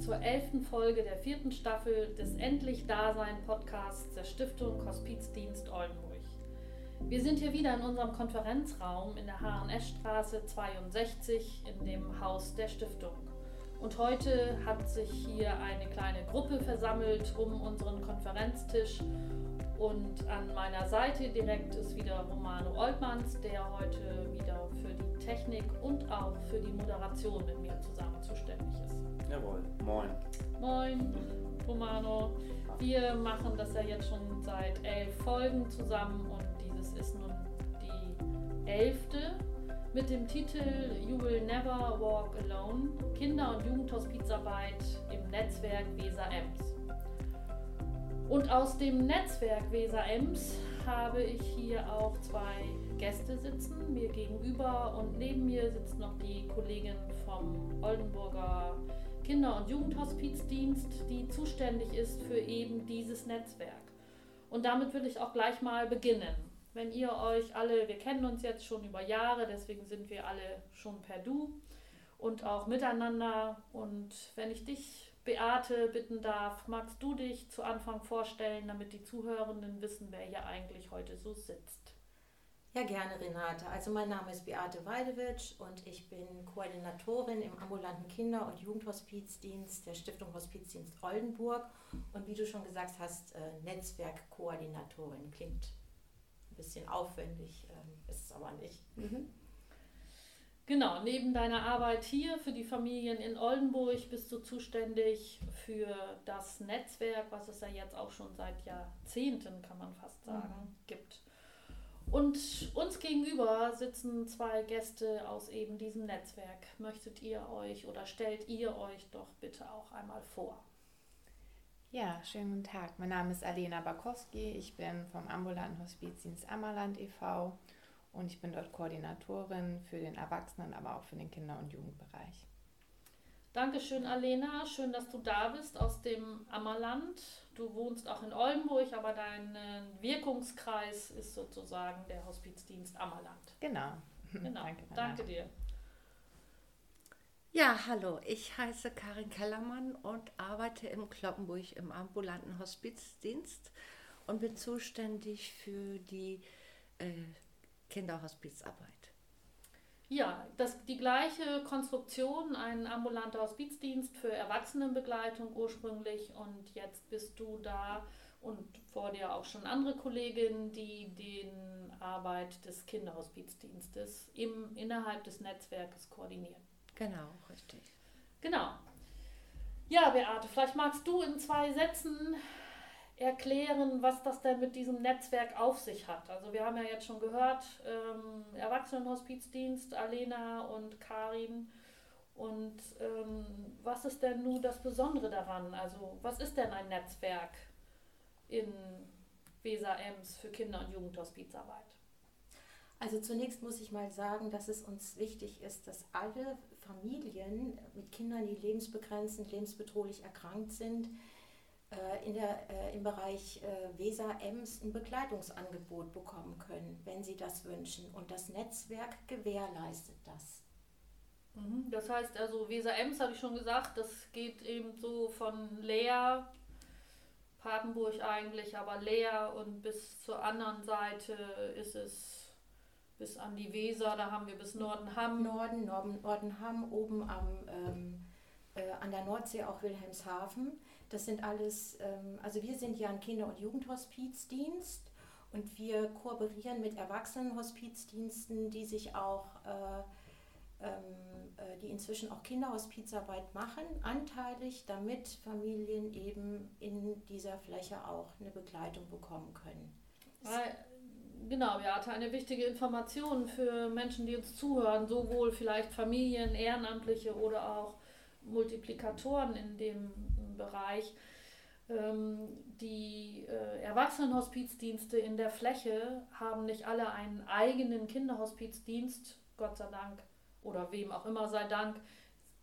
zur elften Folge der vierten Staffel des Endlich Dasein Podcasts der Stiftung Hospizdienst Oldenburg. Wir sind hier wieder in unserem Konferenzraum in der HNS-Straße 62 in dem Haus der Stiftung. Und heute hat sich hier eine kleine Gruppe versammelt um unseren Konferenztisch. Und an meiner Seite direkt ist wieder Romano Oltmanns, der heute wieder für die Technik und auch für die Moderation mit mir zusammen zuständig ist. Jawohl, moin. Moin, Romano. Wir machen das ja jetzt schon seit elf Folgen zusammen und dieses ist nun die elfte mit dem Titel You Will Never Walk Alone Kinder- und Jugendhospizarbeit im Netzwerk Weser Ems. Und aus dem Netzwerk Weser Ems habe ich hier auch zwei Gäste sitzen, mir gegenüber und neben mir sitzt noch die Kollegin vom Oldenburger Kinder- und Jugendhospizdienst, die zuständig ist für eben dieses Netzwerk. Und damit will ich auch gleich mal beginnen wenn ihr euch alle, wir kennen uns jetzt schon über Jahre, deswegen sind wir alle schon per Du und auch miteinander. Und wenn ich dich, Beate, bitten darf, magst du dich zu Anfang vorstellen, damit die Zuhörenden wissen, wer hier eigentlich heute so sitzt? Ja, gerne, Renate. Also mein Name ist Beate Weidewitsch und ich bin Koordinatorin im ambulanten Kinder- und Jugendhospizdienst der Stiftung Hospizdienst Oldenburg und wie du schon gesagt hast, äh, Netzwerkkoordinatorin. Klingt bisschen aufwendig, ähm, ist es aber nicht. Mhm. Genau, neben deiner Arbeit hier für die Familien in Oldenburg bist du zuständig für das Netzwerk, was es ja jetzt auch schon seit Jahrzehnten, kann man fast sagen, mhm. gibt. Und uns gegenüber sitzen zwei Gäste aus eben diesem Netzwerk. Möchtet ihr euch oder stellt ihr euch doch bitte auch einmal vor? Ja, schönen guten Tag. Mein Name ist Alena Bakowski. Ich bin vom ambulanten Hospizdienst Ammerland e.V. und ich bin dort Koordinatorin für den Erwachsenen, aber auch für den Kinder- und Jugendbereich. Dankeschön, Alena. Schön, dass du da bist aus dem Ammerland. Du wohnst auch in Oldenburg, aber dein Wirkungskreis ist sozusagen der Hospizdienst Ammerland. Genau. genau. Danke, Danke dir. Ja, hallo, ich heiße Karin Kellermann und arbeite im Kloppenburg im ambulanten Hospizdienst und bin zuständig für die äh, Kinderhospizarbeit. Ja, das, die gleiche Konstruktion, ein ambulanter Hospizdienst für Erwachsenenbegleitung ursprünglich und jetzt bist du da und vor dir auch schon andere Kolleginnen, die den Arbeit des Kinderhospizdienstes im, innerhalb des Netzwerkes koordinieren. Genau, richtig. Genau. Ja, Beate, vielleicht magst du in zwei Sätzen erklären, was das denn mit diesem Netzwerk auf sich hat. Also wir haben ja jetzt schon gehört, ähm, Erwachsenenhospizdienst, Alena und Karin. Und ähm, was ist denn nun das Besondere daran? Also was ist denn ein Netzwerk in Weser-Ems für Kinder- und Jugendhospizarbeit? Also zunächst muss ich mal sagen, dass es uns wichtig ist, dass alle Familien mit Kindern, die lebensbegrenzend, lebensbedrohlich erkrankt sind, in der, äh, im Bereich äh, Weser-Ems ein Begleitungsangebot bekommen können, wenn sie das wünschen. Und das Netzwerk gewährleistet das. Mhm. Das heißt also, Weser-Ems, habe ich schon gesagt, das geht eben so von Leer, Papenburg eigentlich, aber Leer und bis zur anderen Seite ist es bis an die Weser, da haben wir bis Nordenham. Norden, Norden Nordenham, oben am, ähm, äh, an der Nordsee auch Wilhelmshaven. Das sind alles, ähm, also wir sind ja ein Kinder- und Jugendhospizdienst und wir kooperieren mit Erwachsenenhospizdiensten, die sich auch, äh, ähm, äh, die inzwischen auch Kinderhospizarbeit machen, anteilig, damit Familien eben in dieser Fläche auch eine Begleitung bekommen können. Weil Genau, ja, eine wichtige Information für Menschen, die uns zuhören, sowohl vielleicht Familien, Ehrenamtliche oder auch Multiplikatoren in dem Bereich. Ähm, die äh, Erwachsenenhospizdienste in der Fläche haben nicht alle einen eigenen Kinderhospizdienst, Gott sei Dank, oder wem auch immer sei Dank.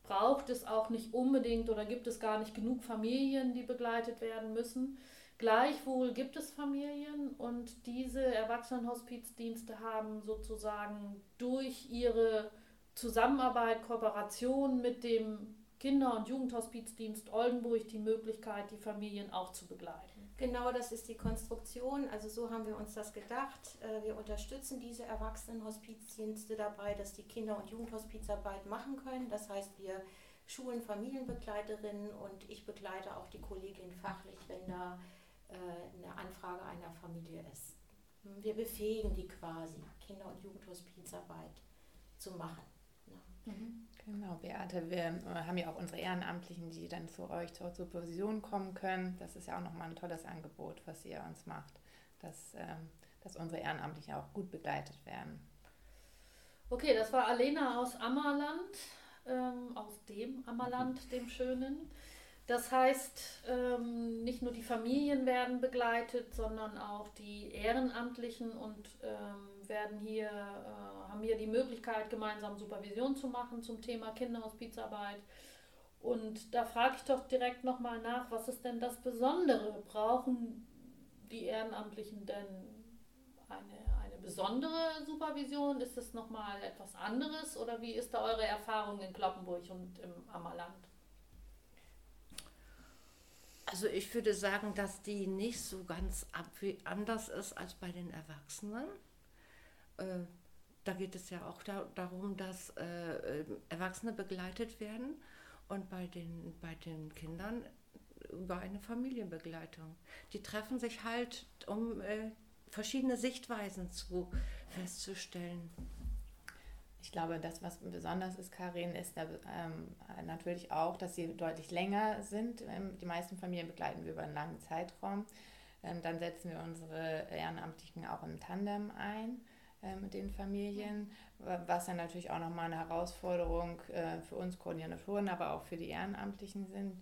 Braucht es auch nicht unbedingt oder gibt es gar nicht genug Familien, die begleitet werden müssen. Gleichwohl gibt es Familien und diese Erwachsenenhospizdienste haben sozusagen durch ihre Zusammenarbeit, Kooperation mit dem Kinder- und Jugendhospizdienst Oldenburg die Möglichkeit, die Familien auch zu begleiten. Genau, das ist die Konstruktion. Also so haben wir uns das gedacht. Äh, wir unterstützen diese Erwachsenenhospizdienste dabei, dass die Kinder- und Jugendhospizarbeit machen können. Das heißt, wir schulen Familienbegleiterinnen und ich begleite auch die Kollegin fachlich, wenn da äh, eine Anfrage einer Familie ist. Wir befähigen die quasi, Kinder- und Jugendhospizarbeit zu machen. Mhm. Genau, Beate, wir äh, haben ja auch unsere Ehrenamtlichen, die dann zu euch zur Supervision kommen können. Das ist ja auch nochmal ein tolles Angebot, was ihr uns macht, dass, ähm, dass unsere Ehrenamtlichen auch gut begleitet werden. Okay, das war Alena aus Ammerland, ähm, aus dem Ammerland, dem Schönen. Das heißt, ähm, nicht nur die Familien werden begleitet, sondern auch die Ehrenamtlichen und ähm, werden hier, äh, haben hier die Möglichkeit, gemeinsam Supervision zu machen zum Thema Kinderhospizarbeit. Und da frage ich doch direkt nochmal nach, was ist denn das Besondere? Brauchen die Ehrenamtlichen denn eine, eine besondere Supervision? Ist es nochmal etwas anderes oder wie ist da eure Erfahrung in Kloppenburg und im Ammerland? Also ich würde sagen, dass die nicht so ganz anders ist als bei den Erwachsenen. Äh, da geht es ja auch da, darum, dass äh, Erwachsene begleitet werden und bei den, bei den Kindern über eine Familienbegleitung. Die treffen sich halt, um äh, verschiedene Sichtweisen zu festzustellen. Ich glaube, das, was besonders ist, Karin, ist ähm, natürlich auch, dass sie deutlich länger sind. Ähm, die meisten Familien begleiten wir über einen langen Zeitraum. Ähm, dann setzen wir unsere Ehrenamtlichen auch im Tandem ein mit den Familien, was dann natürlich auch nochmal eine Herausforderung äh, für uns Koordinatoren, aber auch für die Ehrenamtlichen sind.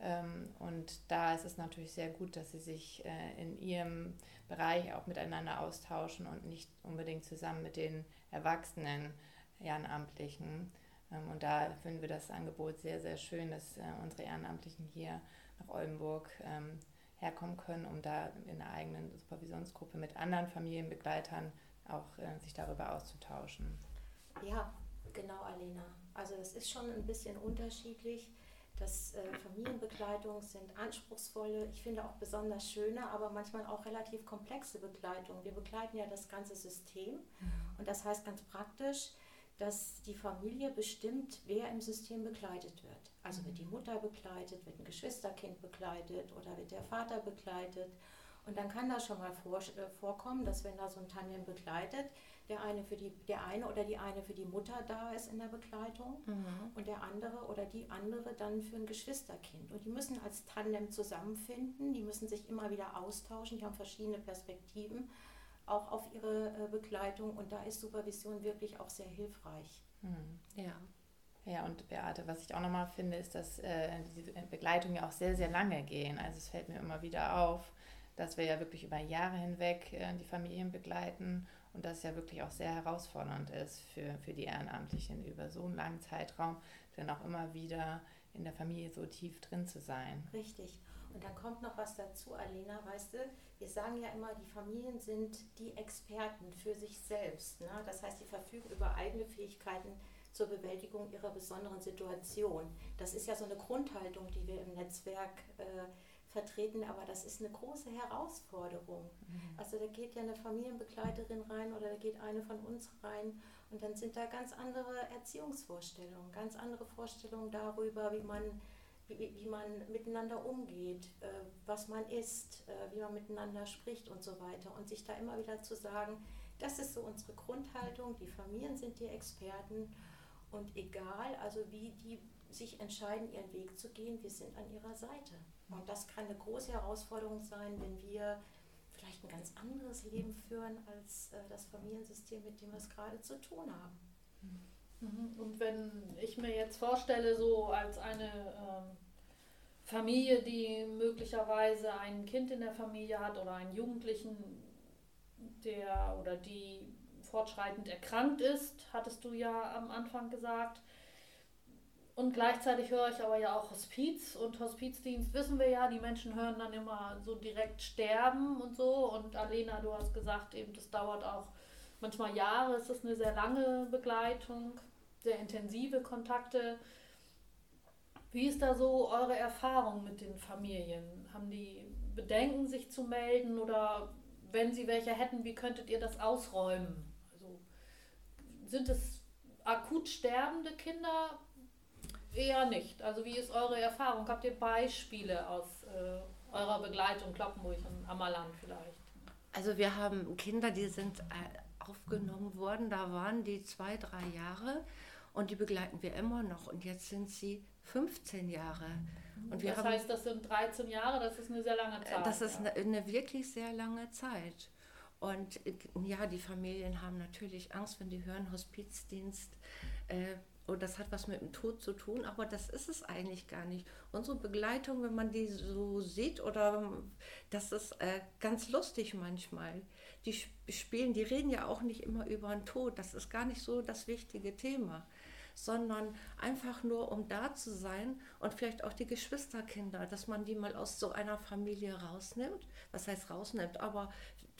Ähm, und da ist es natürlich sehr gut, dass sie sich äh, in ihrem Bereich auch miteinander austauschen und nicht unbedingt zusammen mit den Erwachsenen Ehrenamtlichen. Ähm, und da finden wir das Angebot sehr, sehr schön, dass äh, unsere Ehrenamtlichen hier nach Oldenburg ähm, herkommen können, um da in einer eigenen Supervisionsgruppe mit anderen Familienbegleitern auch äh, sich darüber auszutauschen. Ja, genau, Alena. Also es ist schon ein bisschen unterschiedlich. Das äh, Familienbegleitung sind anspruchsvolle, ich finde auch besonders schöne, aber manchmal auch relativ komplexe Begleitung. Wir begleiten ja das ganze System mhm. und das heißt ganz praktisch, dass die Familie bestimmt, wer im System begleitet wird. Also wird die Mutter begleitet, wird ein Geschwisterkind begleitet oder wird der Vater begleitet. Und dann kann das schon mal vor, äh, vorkommen, dass wenn da so ein Tandem begleitet, der eine für die, der eine oder die eine für die Mutter da ist in der Begleitung mhm. und der andere oder die andere dann für ein Geschwisterkind. Und die müssen als Tandem zusammenfinden, die müssen sich immer wieder austauschen, die haben verschiedene Perspektiven auch auf ihre äh, Begleitung und da ist Supervision wirklich auch sehr hilfreich. Mhm. Ja. Ja, und Beate, was ich auch nochmal finde, ist, dass äh, diese Begleitungen ja auch sehr, sehr lange gehen. Also es fällt mir immer wieder auf, dass wir ja wirklich über Jahre hinweg äh, die Familien begleiten und das ja wirklich auch sehr herausfordernd ist für, für die Ehrenamtlichen über so einen langen Zeitraum, dann auch immer wieder in der Familie so tief drin zu sein. Richtig. Und dann kommt noch was dazu, Alena, weißt du, wir sagen ja immer, die Familien sind die Experten für sich selbst. Ne? Das heißt, sie verfügen über eigene Fähigkeiten zur Bewältigung ihrer besonderen Situation. Das ist ja so eine Grundhaltung, die wir im Netzwerk äh, vertreten, aber das ist eine große Herausforderung. Mhm. Also da geht ja eine Familienbegleiterin rein oder da geht eine von uns rein und dann sind da ganz andere Erziehungsvorstellungen, ganz andere Vorstellungen darüber, wie man wie, wie man miteinander umgeht, äh, was man isst, äh, wie man miteinander spricht und so weiter. Und sich da immer wieder zu sagen, das ist so unsere Grundhaltung, die Familien sind die Experten und egal, also wie die sich entscheiden, ihren Weg zu gehen, wir sind an ihrer Seite. Und das kann eine große Herausforderung sein, wenn wir vielleicht ein ganz anderes Leben führen als äh, das Familiensystem, mit dem wir es gerade zu tun haben. Mhm. Und wenn ich mir jetzt vorstelle, so als eine ähm, Familie, die möglicherweise ein Kind in der Familie hat oder einen Jugendlichen, der oder die fortschreitend erkrankt ist, hattest du ja am Anfang gesagt. Und gleichzeitig höre ich aber ja auch Hospiz und Hospizdienst wissen wir ja, die Menschen hören dann immer so direkt sterben und so. Und Alena, du hast gesagt, eben das dauert auch manchmal Jahre, es ist eine sehr lange Begleitung, sehr intensive Kontakte. Wie ist da so eure Erfahrung mit den Familien? Haben die Bedenken, sich zu melden oder wenn sie welche hätten, wie könntet ihr das ausräumen? Also sind es akut sterbende Kinder? Eher nicht. Also wie ist eure Erfahrung? Habt ihr Beispiele aus äh, eurer Begleitung, Kloppenburg und Ammerland vielleicht? Also wir haben Kinder, die sind äh, aufgenommen worden, da waren die zwei, drei Jahre und die begleiten wir immer noch und jetzt sind sie 15 Jahre. Und wir das haben, heißt, das sind 13 Jahre, das ist eine sehr lange äh, Zeit. Das ist ja. eine, eine wirklich sehr lange Zeit. Und äh, ja, die Familien haben natürlich Angst, wenn die hören Hospizdienst. Äh, und das hat was mit dem Tod zu tun, aber das ist es eigentlich gar nicht. Unsere Begleitung, wenn man die so sieht, oder das ist äh, ganz lustig manchmal. Die spielen, die reden ja auch nicht immer über den Tod. Das ist gar nicht so das wichtige Thema sondern einfach nur, um da zu sein und vielleicht auch die Geschwisterkinder, dass man die mal aus so einer Familie rausnimmt. Was heißt rausnimmt? Aber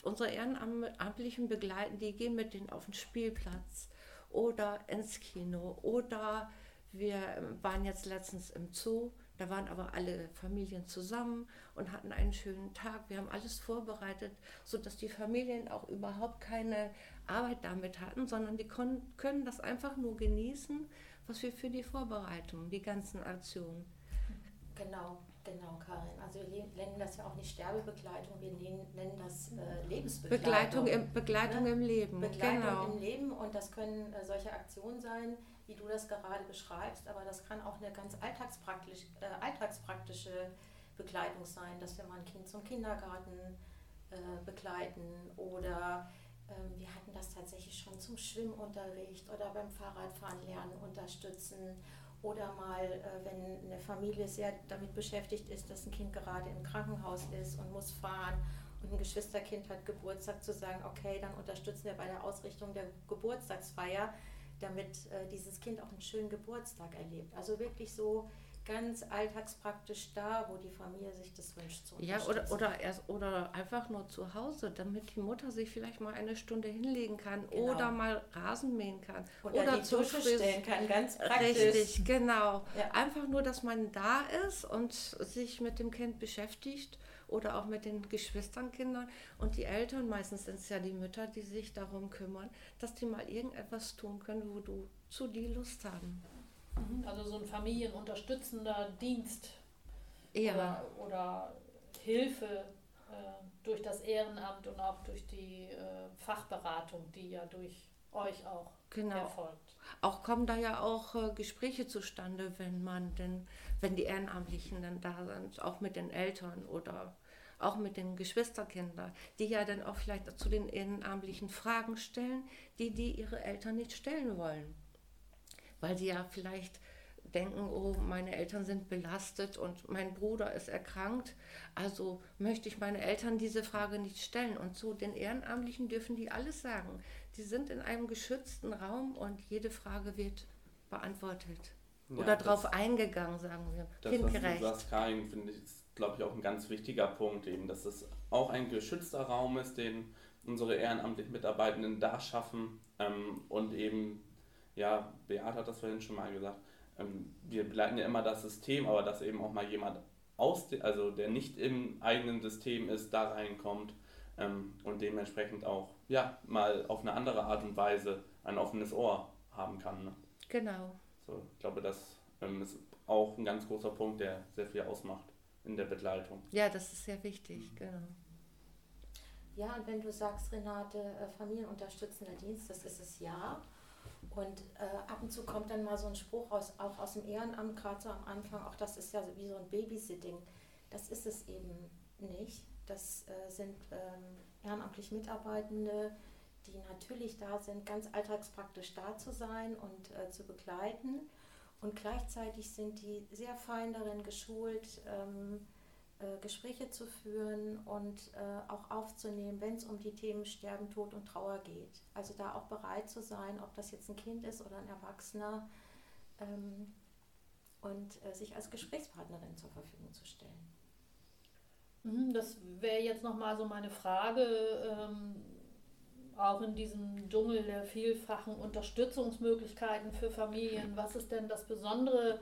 unsere Ehrenamtlichen begleiten, die gehen mit denen auf den Spielplatz oder ins Kino oder wir waren jetzt letztens im Zoo da waren aber alle Familien zusammen und hatten einen schönen Tag. Wir haben alles vorbereitet, sodass die Familien auch überhaupt keine Arbeit damit hatten, sondern die können das einfach nur genießen, was wir für die Vorbereitung, die ganzen Aktionen. Genau, genau, Karin. Also wir nennen das ja auch nicht Sterbebegleitung, wir nennen das äh, Lebensbegleitung. Begleitung im, Begleitung ne? im Leben. Begleitung genau. im Leben und das können äh, solche Aktionen sein, wie du das gerade beschreibst, aber das kann auch eine ganz alltagspraktisch, äh, alltagspraktische Begleitung sein, dass wir mal ein Kind zum Kindergarten äh, begleiten oder ähm, wir hatten das tatsächlich schon zum Schwimmunterricht oder beim Fahrradfahren lernen unterstützen oder mal, äh, wenn eine Familie sehr damit beschäftigt ist, dass ein Kind gerade im Krankenhaus ist und muss fahren und ein Geschwisterkind hat Geburtstag, zu sagen, okay, dann unterstützen wir bei der Ausrichtung der Geburtstagsfeier damit äh, dieses Kind auch einen schönen Geburtstag erlebt. Also wirklich so ganz alltagspraktisch da, wo die Familie sich das wünscht. Zu ja, oder, oder, erst, oder einfach nur zu Hause, damit die Mutter sich vielleicht mal eine Stunde hinlegen kann genau. oder mal Rasen mähen kann. Oder, oder die Dusche stellen kann, ganz praktisch. Richtig, genau. Ja. Einfach nur, dass man da ist und sich mit dem Kind beschäftigt oder auch mit den Geschwisternkindern und die Eltern, meistens sind es ja die Mütter, die sich darum kümmern, dass die mal irgendetwas tun können, wo du zu die Lust haben. Mhm. Also so ein familienunterstützender Dienst ja. oder, oder Hilfe äh, durch das Ehrenamt und auch durch die äh, Fachberatung, die ja durch euch auch genau. erfolgt. Auch kommen da ja auch äh, Gespräche zustande, wenn man denn, wenn die Ehrenamtlichen dann da sind, auch mit den Eltern oder auch mit den Geschwisterkindern, die ja dann auch vielleicht zu den Ehrenamtlichen Fragen stellen, die die ihre Eltern nicht stellen wollen. Weil sie ja vielleicht denken, oh, meine Eltern sind belastet und mein Bruder ist erkrankt, also möchte ich meine Eltern diese Frage nicht stellen. Und zu den Ehrenamtlichen dürfen die alles sagen. Die sind in einem geschützten Raum und jede Frage wird beantwortet. Ja, Oder darauf eingegangen, sagen wir. Das, Kindgerecht. was du sagst, Karin, finde ich, ist, glaube ich, auch ein ganz wichtiger Punkt, eben, dass es auch ein geschützter Raum ist, den unsere ehrenamtlichen Mitarbeitenden da schaffen ähm, und eben, ja, Beate hat das vorhin schon mal gesagt, ähm, wir begleiten ja immer das System, aber dass eben auch mal jemand aus, also der nicht im eigenen System ist, da reinkommt ähm, und dementsprechend auch ja, mal auf eine andere Art und Weise ein offenes Ohr haben kann. Ne? Genau. So, ich glaube, das ähm, ist auch ein ganz großer Punkt, der sehr viel ausmacht in der Begleitung. Ja, das ist sehr wichtig, mhm. genau. Ja, und wenn du sagst, Renate, äh, familienunterstützender Dienst, das ist es ja. Und äh, ab und zu kommt dann mal so ein Spruch aus, auch aus dem Ehrenamt, gerade so am Anfang, auch das ist ja wie so ein Babysitting. Das ist es eben nicht. Das äh, sind ähm, ehrenamtlich Mitarbeitende, die natürlich da sind, ganz alltagspraktisch da zu sein und äh, zu begleiten. Und gleichzeitig sind die sehr fein darin geschult, ähm, äh, Gespräche zu führen und äh, auch aufzunehmen, wenn es um die Themen Sterben, Tod und Trauer geht. Also da auch bereit zu sein, ob das jetzt ein Kind ist oder ein Erwachsener, ähm, und äh, sich als Gesprächspartnerin zur Verfügung zu stellen. Mhm, das wäre jetzt nochmal so meine Frage, ähm, auch in diesem Dschungel der vielfachen Unterstützungsmöglichkeiten für Familien. Was ist denn das Besondere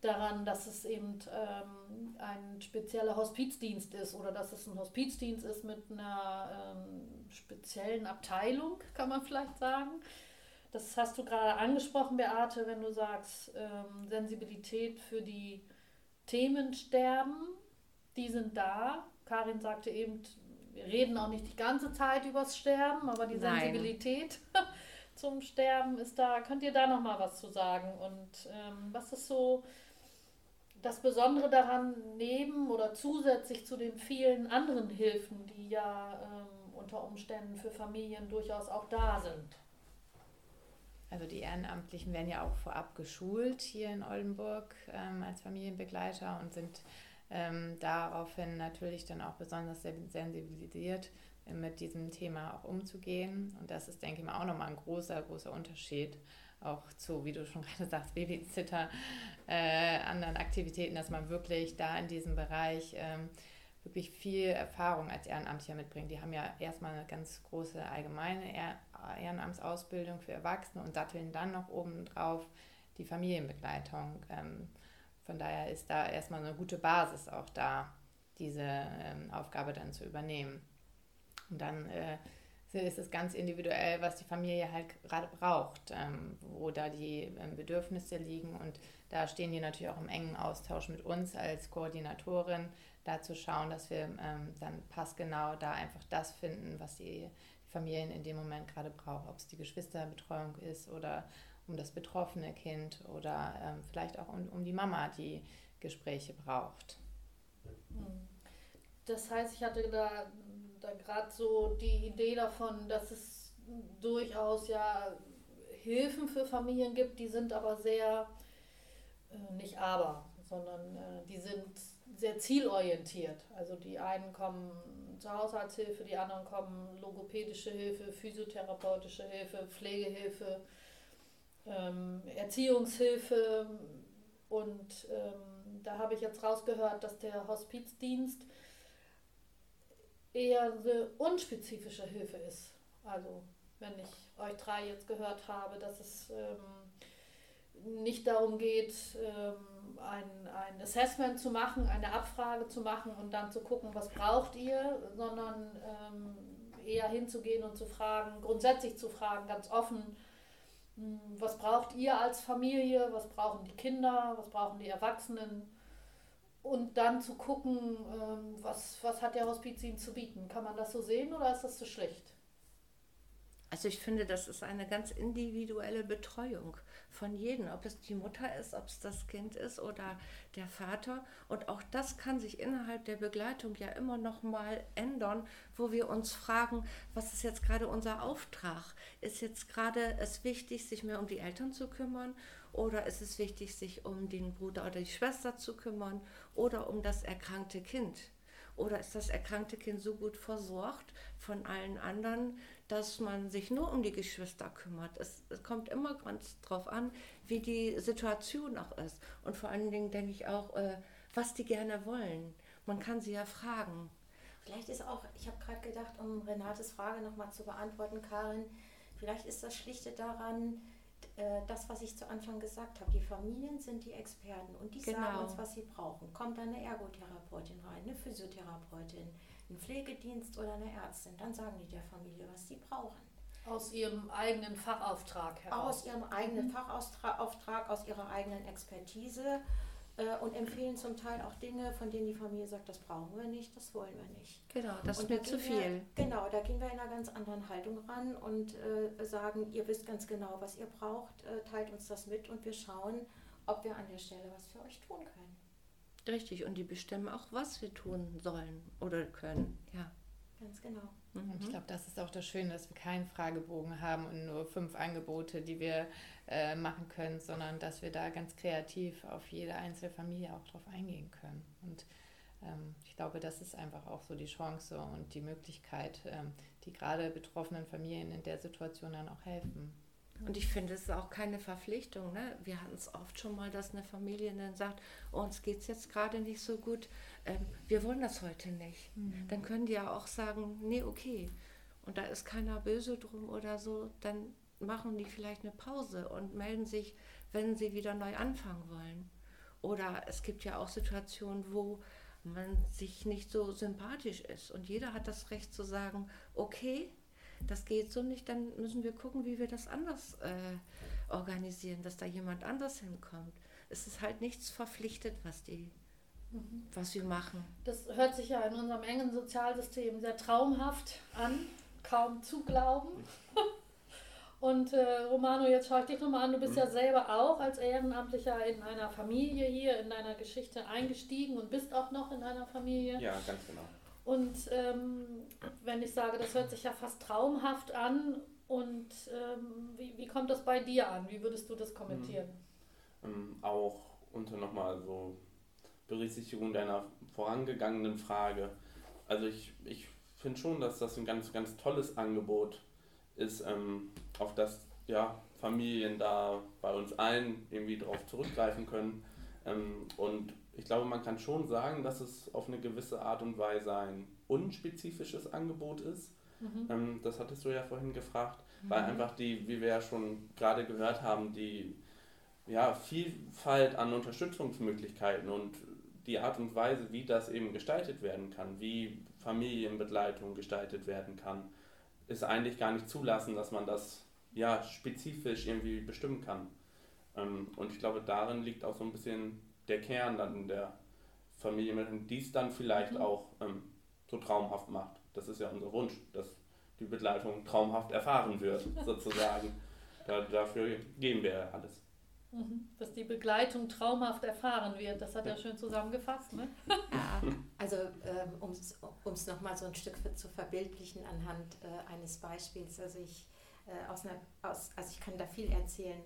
daran, dass es eben ähm, ein spezieller Hospizdienst ist oder dass es ein Hospizdienst ist mit einer ähm, speziellen Abteilung, kann man vielleicht sagen. Das hast du gerade angesprochen, Beate, wenn du sagst, ähm, Sensibilität für die Themen sterben, die sind da. Karin sagte eben, wir reden auch nicht die ganze Zeit übers Sterben, aber die Nein. Sensibilität zum Sterben ist da. Könnt ihr da noch mal was zu sagen? Und ähm, was ist so das Besondere daran, neben oder zusätzlich zu den vielen anderen Hilfen, die ja ähm, unter Umständen für Familien durchaus auch da sind? Also die Ehrenamtlichen werden ja auch vorab geschult hier in Oldenburg ähm, als Familienbegleiter und sind ähm, daraufhin natürlich dann auch besonders sensibilisiert, mit diesem Thema auch umzugehen. Und das ist, denke ich mal, auch nochmal ein großer, großer Unterschied auch zu, wie du schon gerade sagst, Babysitter, äh, anderen Aktivitäten, dass man wirklich da in diesem Bereich ähm, wirklich viel Erfahrung als Ehrenamtlicher mitbringt. Die haben ja erstmal eine ganz große allgemeine Ehrenamtsausbildung für Erwachsene und satteln dann noch obendrauf die Familienbegleitung. Ähm, von daher ist da erstmal eine gute Basis auch da, diese ähm, Aufgabe dann zu übernehmen. Und dann äh, ist es ganz individuell, was die Familie halt gerade braucht, ähm, wo da die ähm, Bedürfnisse liegen. Und da stehen die natürlich auch im engen Austausch mit uns als Koordinatorin, da zu schauen, dass wir ähm, dann passgenau da einfach das finden, was die Familien in dem Moment gerade brauchen. Ob es die Geschwisterbetreuung ist oder um das betroffene Kind oder ähm, vielleicht auch um, um die Mama, die Gespräche braucht. Hm. Das heißt, ich hatte da, da gerade so die Idee davon, dass es durchaus ja Hilfen für Familien gibt, die sind aber sehr, äh, nicht aber, sondern äh, die sind sehr zielorientiert. Also die einen kommen zur Haushaltshilfe, die anderen kommen logopädische Hilfe, physiotherapeutische Hilfe, Pflegehilfe, ähm, Erziehungshilfe. Und ähm, da habe ich jetzt rausgehört, dass der Hospizdienst eher eine unspezifische Hilfe ist. Also wenn ich euch drei jetzt gehört habe, dass es ähm, nicht darum geht, ähm, ein, ein Assessment zu machen, eine Abfrage zu machen und dann zu gucken, was braucht ihr, sondern ähm, eher hinzugehen und zu fragen, grundsätzlich zu fragen, ganz offen, hm, was braucht ihr als Familie, was brauchen die Kinder, was brauchen die Erwachsenen und dann zu gucken, ähm, was, was hat der Hospiz ihnen zu bieten. Kann man das so sehen oder ist das zu schlicht? Also ich finde, das ist eine ganz individuelle Betreuung von jedem, ob es die Mutter ist, ob es das Kind ist oder der Vater. Und auch das kann sich innerhalb der Begleitung ja immer noch mal ändern, wo wir uns fragen, was ist jetzt gerade unser Auftrag? Ist jetzt gerade es wichtig, sich mehr um die Eltern zu kümmern oder ist es wichtig, sich um den Bruder oder die Schwester zu kümmern oder um das erkrankte Kind? Oder ist das erkrankte Kind so gut versorgt von allen anderen, dass man sich nur um die Geschwister kümmert? Es, es kommt immer ganz drauf an, wie die Situation auch ist. Und vor allen Dingen denke ich auch, äh, was die gerne wollen. Man kann sie ja fragen. Vielleicht ist auch, ich habe gerade gedacht, um Renates Frage nochmal zu beantworten, Karin, vielleicht ist das schlichte daran, äh, das, was ich zu Anfang gesagt habe. Die Familien sind die Experten und die Genau. sagen uns, was sie brauchen. Kommt da eine Ergotherapeutin rein, eine Physiotherapeutin, ein Pflegedienst oder eine Ärztin, dann sagen die der Familie, was sie brauchen. Aus ihrem eigenen Fachauftrag heraus. aus ihrem eigenen Fachauftrag, aus ihrer eigenen Expertise und empfehlen zum Teil auch Dinge, von denen die Familie sagt, das brauchen wir nicht, das wollen wir nicht. Genau, das ist mir da zu gehen wir- viel. Genau, da gehen wir in einer ganz anderen Haltung ran und äh, sagen, ihr wisst ganz genau, was ihr braucht, äh, teilt uns das mit und wir schauen, ob wir an der Stelle was für euch tun können. Richtig, und die bestimmen auch, was wir tun sollen oder können. Ja. Ganz genau. Mhm. Und ich glaube, das ist auch das Schöne, dass wir keinen Fragebogen haben und nur fünf Angebote, die wir äh, machen können, sondern dass wir da ganz kreativ auf jede einzelne Familie auch drauf eingehen können. Und ähm, ich glaube, das ist einfach auch so die Chance und die Möglichkeit, ähm, die gerade betroffenen Familien in der Situation dann auch helfen. Und ich finde, es ist auch keine Verpflichtung. Ne? Wir hatten es oft schon mal, dass eine Familie dann sagt, oh, uns geht es jetzt gerade nicht so gut, ähm, wir wollen das heute nicht. Dann können die ja auch sagen, nee, okay. Und da ist keiner böse drum oder so, dann machen die vielleicht eine Pause und melden sich, wenn sie wieder neu anfangen wollen. Oder es gibt ja auch Situationen, wo man sich nicht so sympathisch ist. Und jeder hat das Recht zu sagen, okay, das geht so nicht, dann müssen wir gucken, wie wir das anders äh, organisieren, dass da jemand anders hinkommt. Es ist halt nichts verpflichtet, was die mhm. was wir machen. Das hört sich ja in unserem engen Sozialsystem sehr traumhaft an, kaum zu glauben. Und äh, Romano, jetzt schaue ich dich nochmal an, du bist mhm. ja selber auch als Ehrenamtlicher in einer Familie hier, in deiner Geschichte eingestiegen und bist auch noch in einer Familie. Ja, ganz genau. Und ähm, wenn ich sage, das hört sich ja fast traumhaft an, und ähm, wie, wie kommt das bei dir an? Wie würdest du das kommentieren? Mhm. Ähm, auch unter nochmal so Berichtigung deiner vorangegangenen Frage. Also ich, ich finde schon, dass das ein ganz, ganz tolles Angebot ist ist, ähm, auf das ja, Familien da bei uns allen irgendwie darauf zurückgreifen können. Ähm, und ich glaube, man kann schon sagen, dass es auf eine gewisse Art und Weise ein unspezifisches Angebot ist. Mhm. Ähm, das hattest du ja vorhin gefragt, mhm. weil einfach die, wie wir ja schon gerade gehört haben, die ja, Vielfalt an Unterstützungsmöglichkeiten und die Art und Weise, wie das eben gestaltet werden kann, wie Familienbegleitung gestaltet werden kann, ist eigentlich gar nicht zulassen, dass man das ja spezifisch irgendwie bestimmen kann. Ähm, und ich glaube, darin liegt auch so ein bisschen der Kern dann in der Familie, die es dann vielleicht mhm. auch ähm, so traumhaft macht. Das ist ja unser Wunsch, dass die Begleitung traumhaft erfahren wird, sozusagen. Da, dafür geben wir alles. Mhm. Dass die Begleitung traumhaft erfahren wird, das hat er schön zusammengefasst. Ne? Ja, also ähm, um es nochmal so ein Stück zu verbildlichen anhand äh, eines Beispiels. Also ich, äh, aus einer, aus, also ich kann da viel erzählen.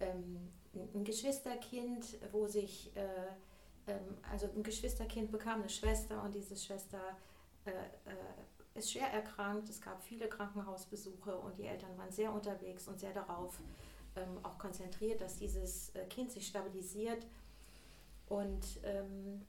Ähm, ein Geschwisterkind, wo sich, äh, ähm, also ein Geschwisterkind bekam eine Schwester und diese Schwester äh, äh, ist schwer erkrankt. Es gab viele Krankenhausbesuche und die Eltern waren sehr unterwegs und sehr darauf ähm, auch konzentriert, dass dieses äh, Kind sich stabilisiert. Und ähm,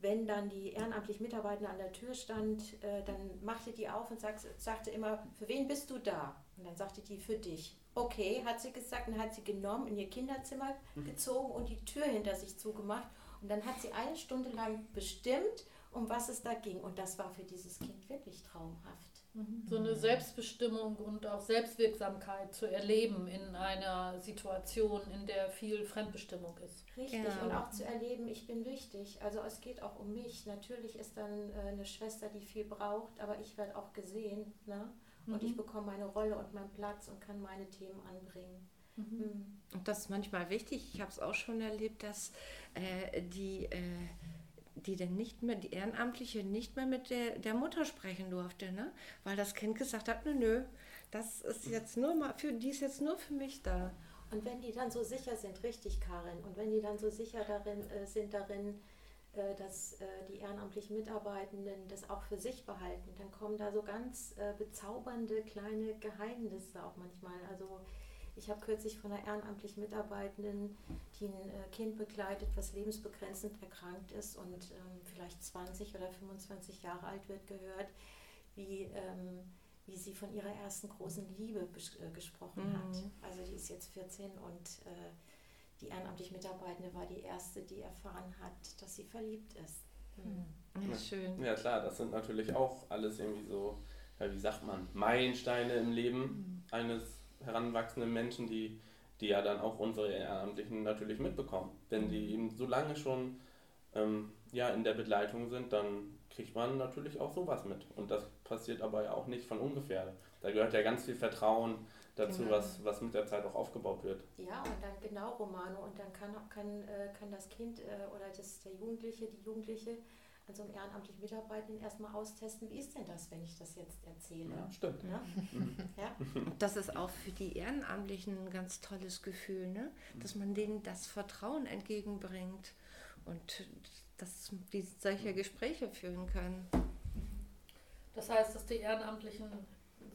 wenn dann die ehrenamtliche Mitarbeiterin an der Tür stand, äh, dann machte die auf und sagt, sagte immer, für wen bist du da? Und dann sagte die, für dich. Okay, hat sie gesagt, und hat sie genommen, in ihr Kinderzimmer mhm. gezogen und die Tür hinter sich zugemacht. Und dann hat sie eine Stunde lang bestimmt, um was es da ging. Und das war für dieses Kind wirklich traumhaft. Mhm. So eine Selbstbestimmung und auch Selbstwirksamkeit zu erleben in einer Situation, in der viel Fremdbestimmung ist. Richtig, genau. und auch zu erleben, ich bin wichtig. Also es geht auch um mich. Natürlich ist dann äh, eine Schwester, die viel braucht, aber ich werde auch gesehen. Ne? Und mhm. ich bekomme meine Rolle und meinen Platz und kann meine Themen anbringen. Mhm. mhm. Und das ist manchmal wichtig. Ich habe es auch schon erlebt, dass äh, die äh, die dann nicht mehr, die Ehrenamtliche nicht mehr mit der, der Mutter sprechen durfte, ne? Weil das Kind gesagt hat, nö, nö, das ist jetzt nur mal für, die ist jetzt nur für mich da. Und wenn die dann so sicher sind, richtig, Karin, und wenn die dann so sicher darin äh, sind darin, äh, dass äh, die ehrenamtlichen Mitarbeitenden das auch für sich behalten, dann kommen da so ganz äh, bezaubernde kleine Geheimnisse auch manchmal. Also ich habe kürzlich von einer ehrenamtlichen Mitarbeitenden, die ein äh, Kind begleitet, was lebensbegrenzend erkrankt ist und ähm, vielleicht 20 oder 25 Jahre alt wird, gehört, wie, ähm, wie sie von ihrer ersten großen Liebe äh, gesprochen mhm. hat. Also die ist jetzt 14 und äh, die ehrenamtliche Mitarbeitende war die erste, die erfahren hat, dass sie verliebt ist. Mhm. Ja, schön. Ja klar, das sind natürlich auch alles irgendwie so, ja, wie sagt man, Meilensteine im Leben mhm. eines heranwachsenden Menschen, die, die ja dann auch unsere Ehrenamtlichen natürlich mitbekommen. Wenn die eben so lange schon ähm, ja, in der Begleitung sind, dann kriegt man natürlich auch sowas mit. Und das passiert aber ja auch nicht von ungefähr. Da gehört ja ganz viel Vertrauen dazu, genau. was, was mit der Zeit auch aufgebaut wird. Ja, und dann genau Romano. Und dann kann, kann, äh, kann das Kind äh, oder das, der Jugendliche, die Jugendliche an so einem ehrenamtlichen Mitarbeiter erstmal austesten, wie ist denn das, wenn ich das jetzt erzähle? Ja, stimmt. Ja? ja? Das ist auch für die Ehrenamtlichen ein ganz tolles Gefühl, ne? dass man denen das Vertrauen entgegenbringt und dass die solche Gespräche führen können. Das heißt, dass die Ehrenamtlichen